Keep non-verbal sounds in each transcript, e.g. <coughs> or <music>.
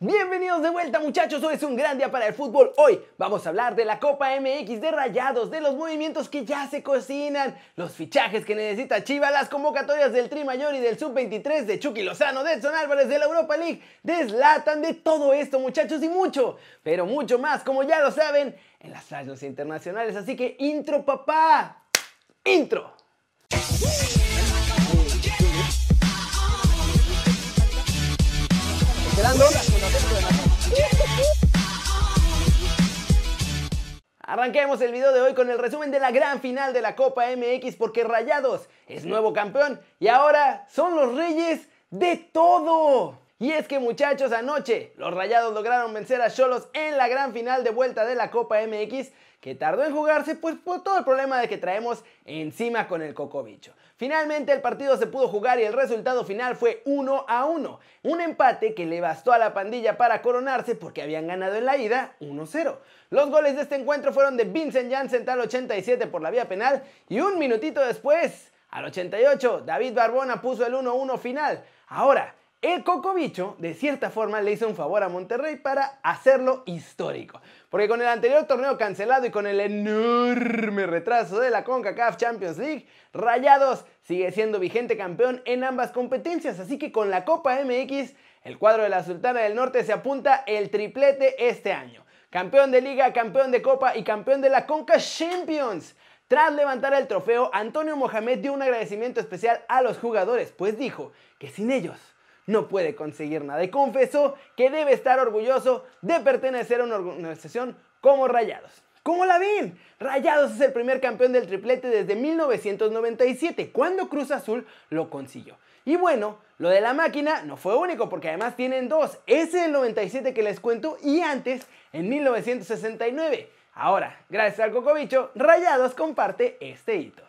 Bienvenidos de vuelta muchachos, hoy es un gran día para el fútbol. Hoy vamos a hablar de la Copa MX de Rayados, de los movimientos que ya se cocinan, los fichajes que necesita Chivas, las convocatorias del Tri Mayor y del Sub-23, de Chucky Lozano, de Edson Álvarez, de la Europa League, de Zlatan, de todo esto muchachos y mucho, pero mucho más, como ya lo saben, en las radios internacionales. Así que intro papá, intro. Arranquemos el video de hoy con el resumen de la gran final de la Copa MX porque Rayados es nuevo campeón y ahora son los reyes de todo. Y es que muchachos, anoche los Rayados lograron vencer a Cholos en la gran final de vuelta de la Copa MX que tardó en jugarse pues por todo el problema de que traemos encima con el cocobicho. Finalmente el partido se pudo jugar y el resultado final fue 1 a 1, un empate que le bastó a la pandilla para coronarse porque habían ganado en la ida 1-0. Los goles de este encuentro fueron de Vincent Janssen al 87 por la vía penal y un minutito después, al 88, David Barbona puso el 1-1 final. Ahora, el Cocobicho, de cierta forma, le hizo un favor a Monterrey para hacerlo histórico. Porque con el anterior torneo cancelado y con el enorme retraso de la CONCACAF Champions League, Rayados sigue siendo vigente campeón en ambas competencias. Así que con la Copa MX, el cuadro de la Sultana del Norte se apunta el triplete este año. Campeón de Liga, campeón de Copa y campeón de la CONCA Champions. Tras levantar el trofeo, Antonio Mohamed dio un agradecimiento especial a los jugadores, pues dijo que sin ellos no puede conseguir nada y confesó que debe estar orgulloso de pertenecer a una organización como Rayados. ¿Cómo la ven? Rayados es el primer campeón del triplete desde 1997, cuando Cruz Azul lo consiguió. Y bueno, lo de la máquina no fue único porque además tienen dos. Ese del 97 que les cuento y antes en 1969. Ahora, gracias al Cocobicho, Rayados comparte este hito.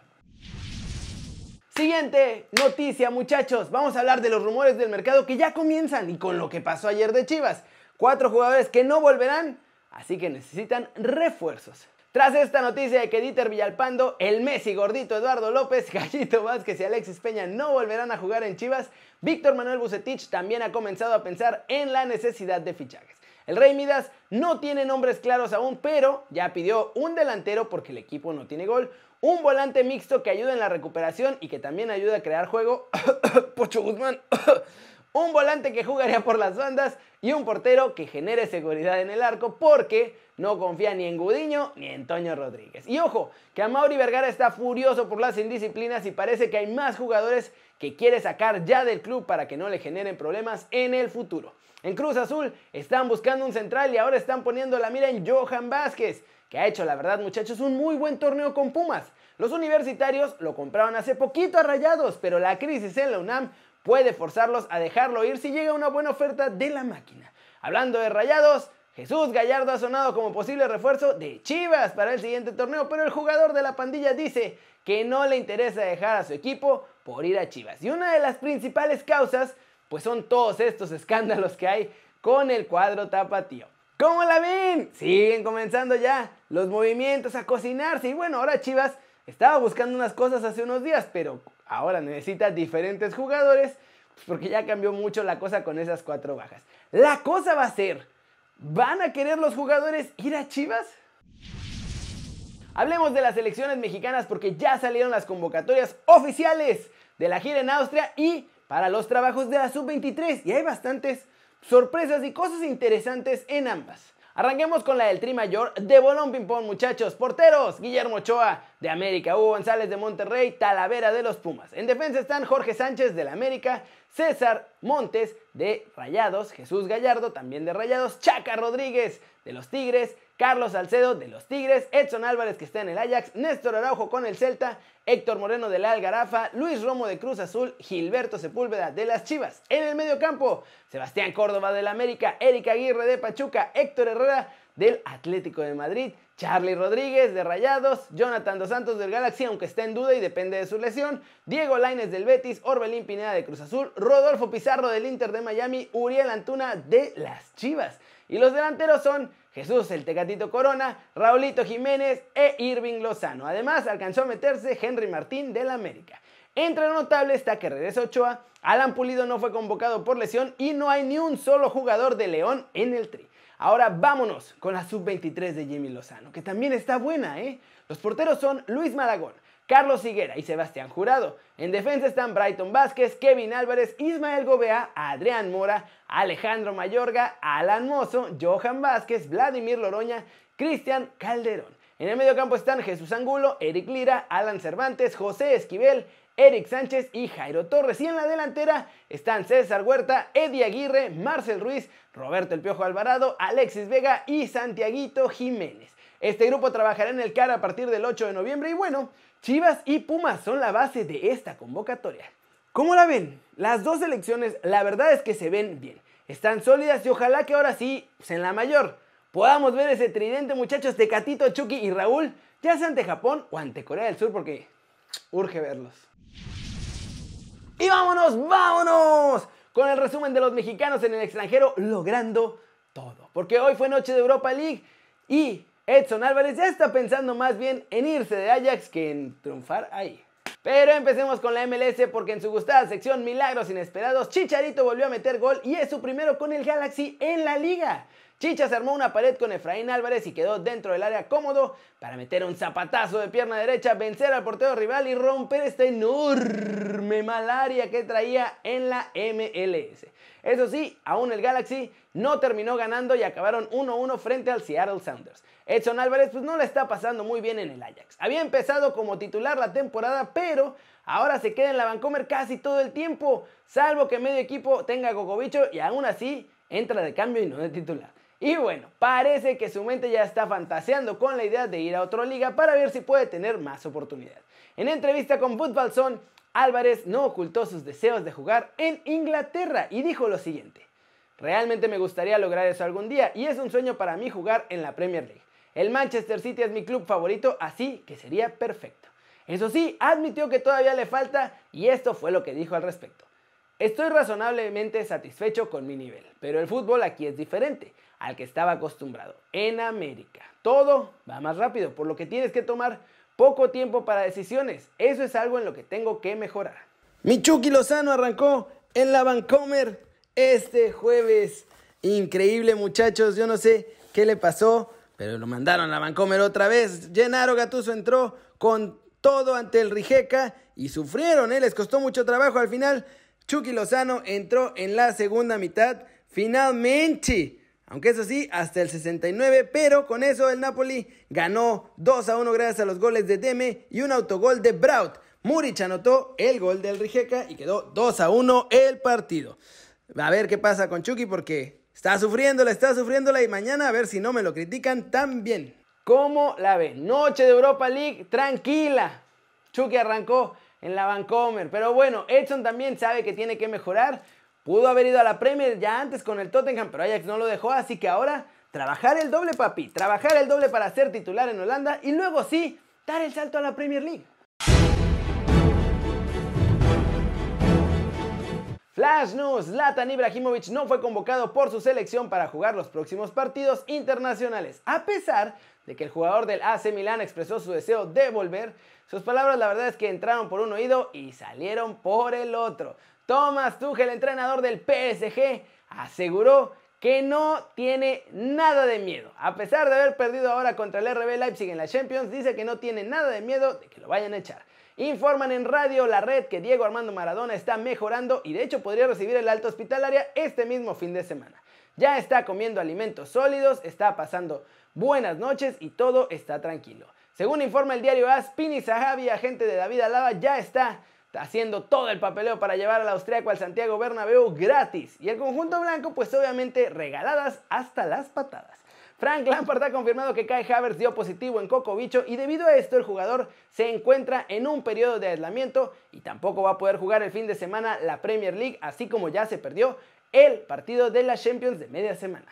Siguiente noticia, muchachos. Vamos a hablar de los rumores del mercado que ya comienzan y con lo que pasó ayer de Chivas. Cuatro jugadores que no volverán, así que necesitan refuerzos. Tras esta noticia de que Dieter Villalpando, el Messi gordito Eduardo López, <laughs> Gallito Vázquez y Alexis Peña no volverán a jugar en Chivas, Víctor Manuel Bucetich también ha comenzado a pensar en la necesidad de fichajes. El Rey Midas no tiene nombres claros aún, pero ya pidió un delantero porque el equipo no tiene gol, un volante mixto que ayuda en la recuperación y que también ayuda a crear juego. <coughs> Pocho Guzmán. <coughs> un volante que jugaría por las bandas y un portero que genere seguridad en el arco porque no confía ni en Gudiño ni en Toño Rodríguez. Y ojo, que a Mauri Vergara está furioso por las indisciplinas y parece que hay más jugadores que quiere sacar ya del club para que no le generen problemas en el futuro. En Cruz Azul están buscando un central y ahora están poniendo la mira en Johan Vázquez que ha hecho, la verdad, muchachos, un muy buen torneo con Pumas. Los universitarios lo compraron hace poquito a Rayados, pero la crisis en la UNAM puede forzarlos a dejarlo ir si llega una buena oferta de la máquina. Hablando de Rayados, Jesús Gallardo ha sonado como posible refuerzo de Chivas para el siguiente torneo, pero el jugador de la pandilla dice que no le interesa dejar a su equipo por ir a Chivas. Y una de las principales causas, pues son todos estos escándalos que hay con el cuadro tapatío. ¿Cómo la ven? Siguen comenzando ya los movimientos a cocinarse. Y bueno, ahora Chivas estaba buscando unas cosas hace unos días, pero ahora necesita diferentes jugadores pues porque ya cambió mucho la cosa con esas cuatro bajas. La cosa va a ser, ¿van a querer los jugadores ir a Chivas? Hablemos de las elecciones mexicanas porque ya salieron las convocatorias oficiales de la gira en Austria y para los trabajos de la sub-23 y hay bastantes sorpresas y cosas interesantes en ambas. Arranquemos con la del Tri Mayor de Bolón Ping Pong, muchachos. Porteros, Guillermo Ochoa de América, Hugo González de Monterrey, Talavera de los Pumas. En defensa están Jorge Sánchez de la América, César Montes de Rayados, Jesús Gallardo también de Rayados, Chaca Rodríguez de los Tigres, Carlos Salcedo de los Tigres, Edson Álvarez que está en el Ajax, Néstor Araujo con el Celta, Héctor Moreno de la Algarafa, Luis Romo de Cruz Azul, Gilberto Sepúlveda de las Chivas. En el medio campo, Sebastián Córdoba del América, Erika Aguirre de Pachuca, Héctor Herrera del Atlético de Madrid, Charlie Rodríguez de Rayados, Jonathan Dos Santos del Galaxy, aunque está en duda y depende de su lesión, Diego Laines del Betis, Orbelín Pineda de Cruz Azul, Rodolfo Pizarro del Inter de Miami, Uriel Antuna de las Chivas. Y los delanteros son Jesús el Tecatito Corona, Raulito Jiménez e Irving Lozano. Además, alcanzó a meterse Henry Martín del América. Entre lo notable está que regresa Ochoa, Alan Pulido no fue convocado por lesión y no hay ni un solo jugador de León en el tri. Ahora vámonos con la sub-23 de Jimmy Lozano, que también está buena, ¿eh? Los porteros son Luis Malagón, Carlos Higuera y Sebastián Jurado. En defensa están Brighton Vázquez, Kevin Álvarez, Ismael Gobea, Adrián Mora, Alejandro Mayorga, Alan Mozo, Johan Vázquez, Vladimir Loroña, Cristian Calderón. En el medio campo están Jesús Angulo, Eric Lira, Alan Cervantes, José Esquivel, Eric Sánchez y Jairo Torres. Y en la delantera están César Huerta, Eddie Aguirre, Marcel Ruiz, Roberto El Piojo Alvarado, Alexis Vega y Santiaguito Jiménez. Este grupo trabajará en el CAR a partir del 8 de noviembre y bueno, Chivas y Pumas son la base de esta convocatoria. ¿Cómo la ven? Las dos selecciones la verdad es que se ven bien. Están sólidas y ojalá que ahora sí, pues en la mayor, podamos ver ese tridente muchachos de Catito, Chucky y Raúl, ya sea ante Japón o ante Corea del Sur porque urge verlos. Y vámonos, vámonos con el resumen de los mexicanos en el extranjero logrando todo. Porque hoy fue noche de Europa League y Edson Álvarez ya está pensando más bien en irse de Ajax que en triunfar ahí. Pero empecemos con la MLS porque en su gustada sección Milagros Inesperados, Chicharito volvió a meter gol y es su primero con el Galaxy en la liga. Chicha se armó una pared con Efraín Álvarez y quedó dentro del área cómodo para meter un zapatazo de pierna derecha, vencer al portero rival y romper esta enorme malaria que traía en la MLS. Eso sí, aún el Galaxy no terminó ganando y acabaron 1-1 frente al Seattle Sounders. Edson Álvarez pues no le está pasando muy bien en el Ajax. Había empezado como titular la temporada, pero ahora se queda en la Vancomer casi todo el tiempo, salvo que medio equipo tenga Gogovicho y aún así entra de cambio y no de titular. Y bueno, parece que su mente ya está fantaseando con la idea de ir a otra liga para ver si puede tener más oportunidad. En entrevista con Football Zone, Álvarez no ocultó sus deseos de jugar en Inglaterra y dijo lo siguiente. Realmente me gustaría lograr eso algún día y es un sueño para mí jugar en la Premier League. El Manchester City es mi club favorito, así que sería perfecto. Eso sí, admitió que todavía le falta y esto fue lo que dijo al respecto. Estoy razonablemente satisfecho con mi nivel, pero el fútbol aquí es diferente al que estaba acostumbrado. En América, todo va más rápido, por lo que tienes que tomar poco tiempo para decisiones. Eso es algo en lo que tengo que mejorar. Michuki Lozano arrancó en la Vancomer este jueves. Increíble muchachos, yo no sé qué le pasó, pero lo mandaron a la Vancomer otra vez. Gennaro Gatuso entró con todo ante el Rijeka y sufrieron, ¿eh? les costó mucho trabajo al final. Chucky Lozano entró en la segunda mitad. Finalmente, aunque eso sí, hasta el 69, pero con eso el Napoli ganó 2 a 1 gracias a los goles de Deme y un autogol de Braut. Muric anotó el gol del Rijeka y quedó 2 a 1 el partido. A ver qué pasa con Chucky porque está sufriéndola, está sufriéndola y mañana a ver si no me lo critican también. ¿Cómo la ve? Noche de Europa League, tranquila. Chucky arrancó en la Vancomer. Pero bueno, Edson también sabe que tiene que mejorar. Pudo haber ido a la Premier ya antes con el Tottenham, pero Ajax no lo dejó, así que ahora trabajar el doble, papi. Trabajar el doble para ser titular en Holanda y luego sí, dar el salto a la Premier League. Flash News, Zlatan Ibrahimovic no fue convocado por su selección para jugar los próximos partidos internacionales, a pesar de que el jugador del AC Milan expresó su deseo de volver. Sus palabras la verdad es que entraron por un oído y salieron por el otro. Thomas Tuchel, entrenador del PSG, aseguró que no tiene nada de miedo. A pesar de haber perdido ahora contra el RB Leipzig en la Champions, dice que no tiene nada de miedo de que lo vayan a echar. Informan en Radio La Red que Diego Armando Maradona está mejorando y de hecho podría recibir el alto hospitalaria este mismo fin de semana. Ya está comiendo alimentos sólidos, está pasando buenas noches y todo está tranquilo. Según informa el diario AS, Pini Zahavi, agente de David Alaba, ya está haciendo todo el papeleo para llevar al austriaco al Santiago Bernabéu gratis. Y el conjunto blanco, pues obviamente regaladas hasta las patadas. Frank Lampard ha confirmado que Kai Havertz dio positivo en Coco Bicho y debido a esto el jugador se encuentra en un periodo de aislamiento y tampoco va a poder jugar el fin de semana la Premier League, así como ya se perdió el partido de la Champions de media semana.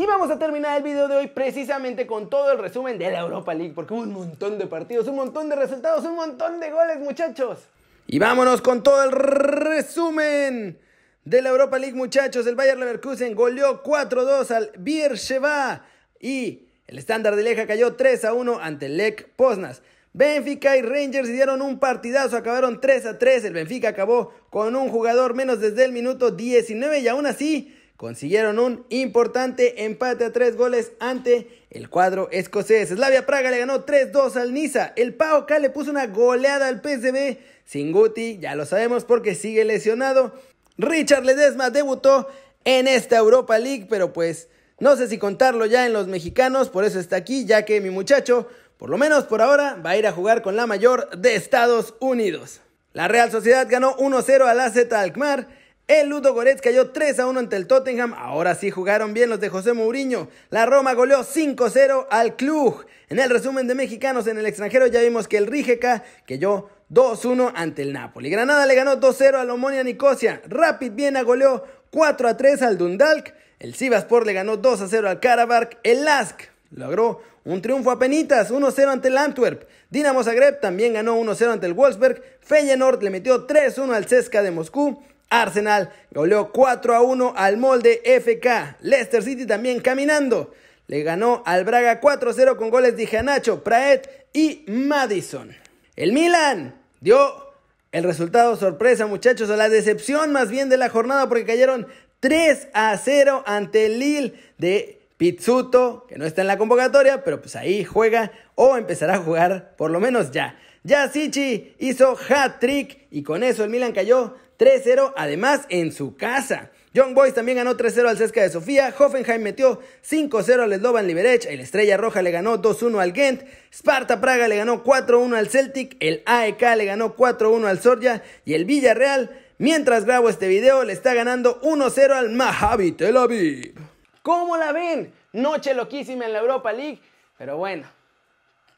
Y vamos a terminar el video de hoy precisamente con todo el resumen de la Europa League, porque hubo un montón de partidos, un montón de resultados, un montón de goles, muchachos. Y vámonos con todo el resumen de la Europa League, muchachos. El Bayern Leverkusen goleó 4-2 al Beersheba y el estándar de Leja cayó 3-1 ante Lech Poznas. Benfica y Rangers dieron un partidazo, acabaron 3 a 3. El Benfica acabó con un jugador menos desde el minuto 19 y aún así consiguieron un importante empate a tres goles ante el cuadro escocés. Slavia Praga le ganó 3-2 al Niza. El PAOK le puso una goleada al PSV. Sin Guti, ya lo sabemos porque sigue lesionado. Richard Ledesma debutó en esta Europa League, pero pues no sé si contarlo ya en los mexicanos, por eso está aquí, ya que mi muchacho, por lo menos por ahora, va a ir a jugar con la mayor de Estados Unidos. La Real Sociedad ganó 1-0 al AZ Alkmaar. El Ludo Goretz cayó 3 a 1 ante el Tottenham. Ahora sí jugaron bien los de José Mourinho. La Roma goleó 5-0 al Cluj. En el resumen de mexicanos en el extranjero ya vimos que el Rijeka cayó 2-1 ante el Napoli. Granada le ganó 2-0 al Omonia Nicosia. Rapid Viena goleó 4-3 al Dundalk. El Sivaspor le ganó 2-0 al Karabakh. El Lask logró un triunfo a penitas, 1-0 ante el Antwerp. Dinamo Zagreb también ganó 1-0 ante el Wolfsberg. Feyenoord le metió 3-1 al CSKA de Moscú. Arsenal goleó 4 a 1 al molde FK. Leicester City también caminando. Le ganó al Braga 4-0 con goles de Janacho, Praet y Madison. El Milan dio el resultado sorpresa, muchachos, a la decepción más bien de la jornada porque cayeron 3 a 0 ante el Lille de Pizzuto, que no está en la convocatoria, pero pues ahí juega o empezará a jugar por lo menos ya. Ya Sichi hizo hat-trick y con eso el Milan cayó 3-0, además en su casa. Young Boys también ganó 3-0 al Cesca de Sofía, Hoffenheim metió 5-0 al Slovan Liberec, el Estrella Roja le ganó 2-1 al Ghent, Sparta Praga le ganó 4-1 al Celtic, el AEK le ganó 4-1 al Sorja y el Villarreal, mientras grabo este video, le está ganando 1-0 al Maccabi Tel Aviv. ¿Cómo la ven? Noche loquísima en la Europa League, pero bueno,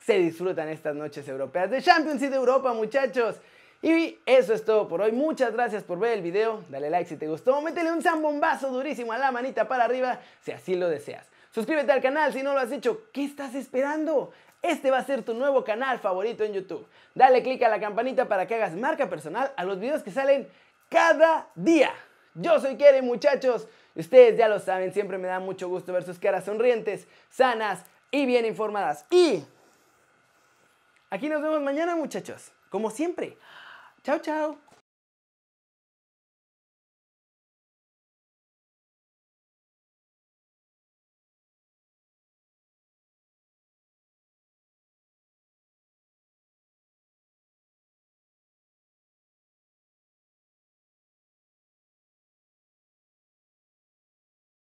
se disfrutan estas noches europeas de Champions y de Europa, muchachos. Y eso es todo por hoy. Muchas gracias por ver el video. Dale like si te gustó. Métele un zambombazo durísimo a la manita para arriba si así lo deseas. Suscríbete al canal si no lo has hecho. ¿Qué estás esperando? Este va a ser tu nuevo canal favorito en YouTube. Dale click a la campanita para que hagas marca personal a los videos que salen cada día. Yo soy Kere, muchachos. Ustedes ya lo saben, siempre me da mucho gusto ver sus caras sonrientes, sanas y bien informadas. Y aquí nos vemos mañana, muchachos. Como siempre. Ciao, ciao.